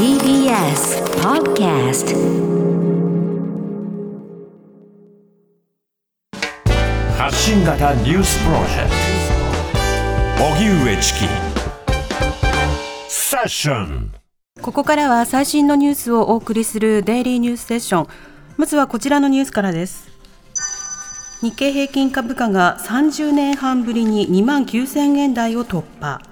TBS Podcast 発信型ニュースプロジェクト。荻上チキ。セッション。ここからは最新のニュースをお送りするデイリーニュースセッション。まずはこちらのニュースからです。日経平均株価が30年半ぶりに2万9000円台を突破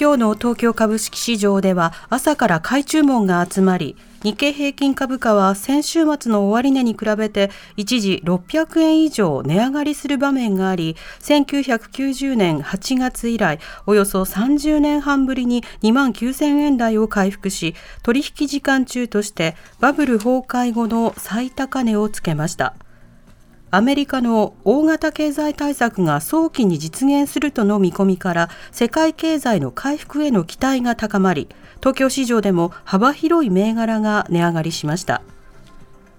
今日の東京株式市場では朝から買い注文が集まり日経平均株価は先週末の終値に比べて一時600円以上値上がりする場面があり1990年8月以来およそ30年半ぶりに2万9000円台を回復し取引時間中としてバブル崩壊後の最高値をつけました。アメリカの大型経済対策が早期に実現するとの見込みから世界経済の回復への期待が高まり東京市場でも幅広い銘柄が値上がりしました。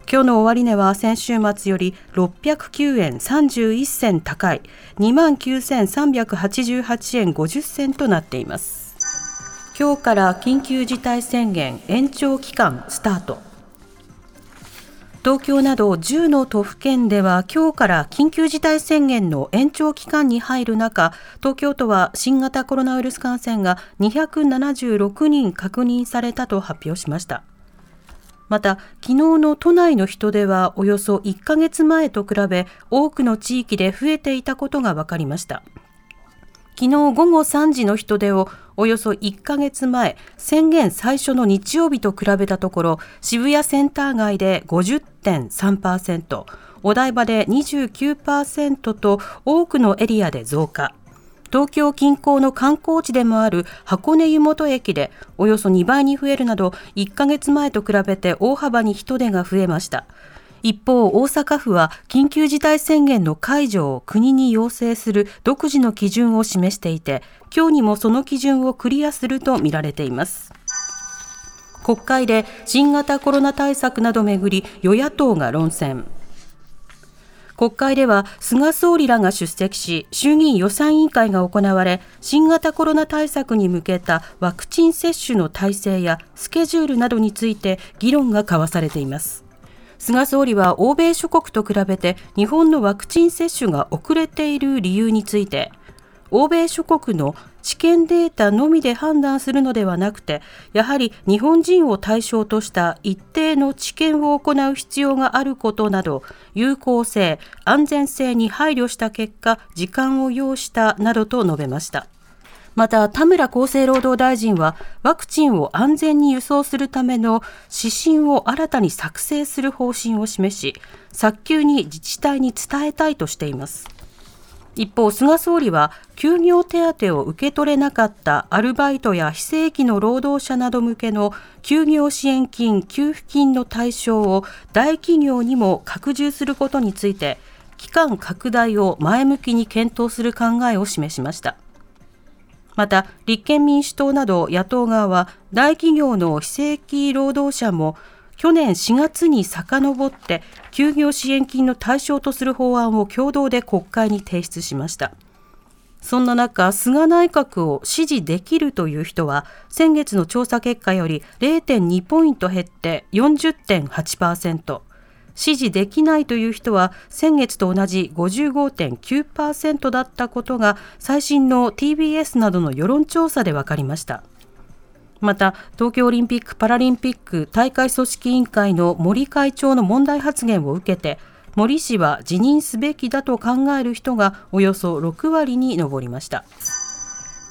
今日の終値は先週末より609円31銭高い29,388円50銭となっています。今日から緊急事態宣言延長期間スタート。東京など10の都府県では今日から緊急事態宣言の延長期間に入る中、東京都は新型コロナウイルス感染が276人確認されたと発表しました。また、昨日の都内の人出はおよそ1ヶ月前と比べ多くの地域で増えていたことが分かりました。昨日午後3時の人出をおよそ1ヶ月前、宣言最初の日曜日と比べたところ、渋谷センター街で50.3%、お台場で29%と多くのエリアで増加。東京近郊の観光地でもある箱根湯本駅でおよそ2倍に増えるなど1ヶ月前と比べて大幅に人出が増えました。一方、大阪府は緊急事態宣言の解除を国に要請する独自の基準を示していて、今日にもその基準をクリアするとみられています。国会で新型コロナ対策などめぐり与野党が論戦。国会では菅総理らが出席し衆議院予算委員会が行われ新型コロナ対策に向けたワクチン接種の体制やスケジュールなどについて議論が交わされています菅総理は欧米諸国と比べて日本のワクチン接種が遅れている理由について欧米諸国の治験データのみで判断するのではなくてやはり日本人を対象とした一定の治験を行う必要があることなど有効性安全性に配慮した結果時間を要したなどと述べました。また田村厚生労働大臣はワクチンを安全に輸送するための指針を新たに作成する方針を示し早急に自治体に伝えたいとしています。一方菅総理は休業手当を受け取れなかったアルバイトや非正規の労働者など向けの休業支援金給付金の対象を大企業にも拡充することについて期間拡大を前向きに検討する考えを示しました。また立憲民主党など野党側は大企業の非正規労働者も去年4月に遡って休業支援金の対象とする法案を共同で国会に提出しました。そんな中菅内閣を支持できるという人は先月の調査結果より0.2ポイント減って40.8%支持できないという人は先月と同じ55.9%だったことが最新の TBS などの世論調査で分かりました。また東京オリンピック・パラリンピック大会組織委員会の森会長の問題発言を受けて森氏は辞任すべきだと考える人がおよそ6割に上りました。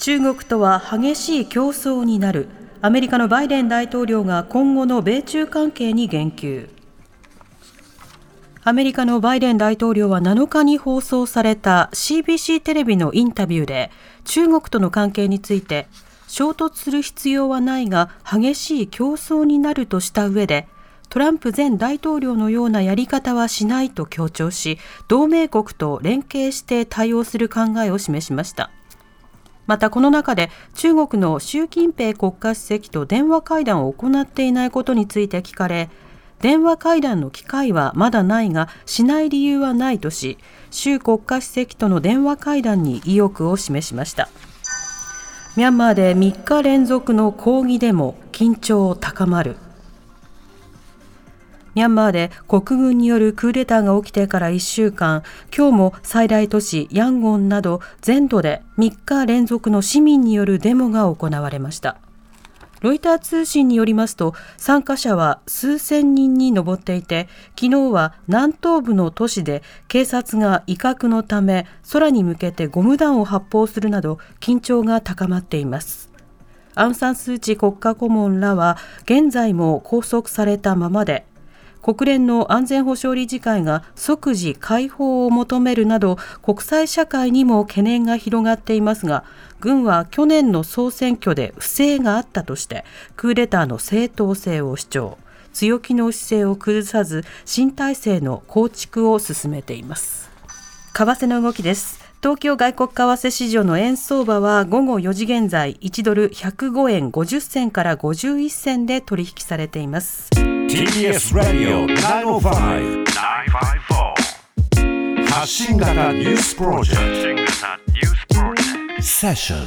中国とは激しい競争になる。アメリカのバイデン大統領が今後の米中関係に言及。アメリカのバイデン大統領は7日に放送された CBC テレビのインタビューで中国との関係について衝突する必要はないが激しい競争になるとした上でトランプ前大統領のようなやり方はしないと強調し同盟国と連携して対応する考えを示しました。またこの中で中国の習近平国家主席と電話会談を行っていないことについて聞かれ電話会談の機会はまだないがしない理由はないとし習国家主席との電話会談に意欲を示しましたミャンマーで3日連続の抗議デモ緊張高まるミャンマーで国軍によるクーデターが起きてから1週間、今日も最大都市ヤンゴンなど全土で3日連続の市民によるデモが行われました。ロイター通信によりますと参加者は数千人に上っていて昨日は南東部の都市で警察が威嚇のため空に向けてゴム弾を発砲するなど緊張が高まっています。アウン・サン・スー・チ国家顧問らは現在も拘束されたままで国連の安全保障理事会が即時解放を求めるなど国際社会にも懸念が広がっていますが軍は去年の総選挙で不正があったとしてクーデターの正当性を主張強気の姿勢を崩さず新体制の構築を進めています。為替の動きです。東京外国為替市場の円相場は午後4時現在1ドル105円50銭から51銭で取引されています。TBS ラディオ905-954発信型ニュースプロジェクト。セッション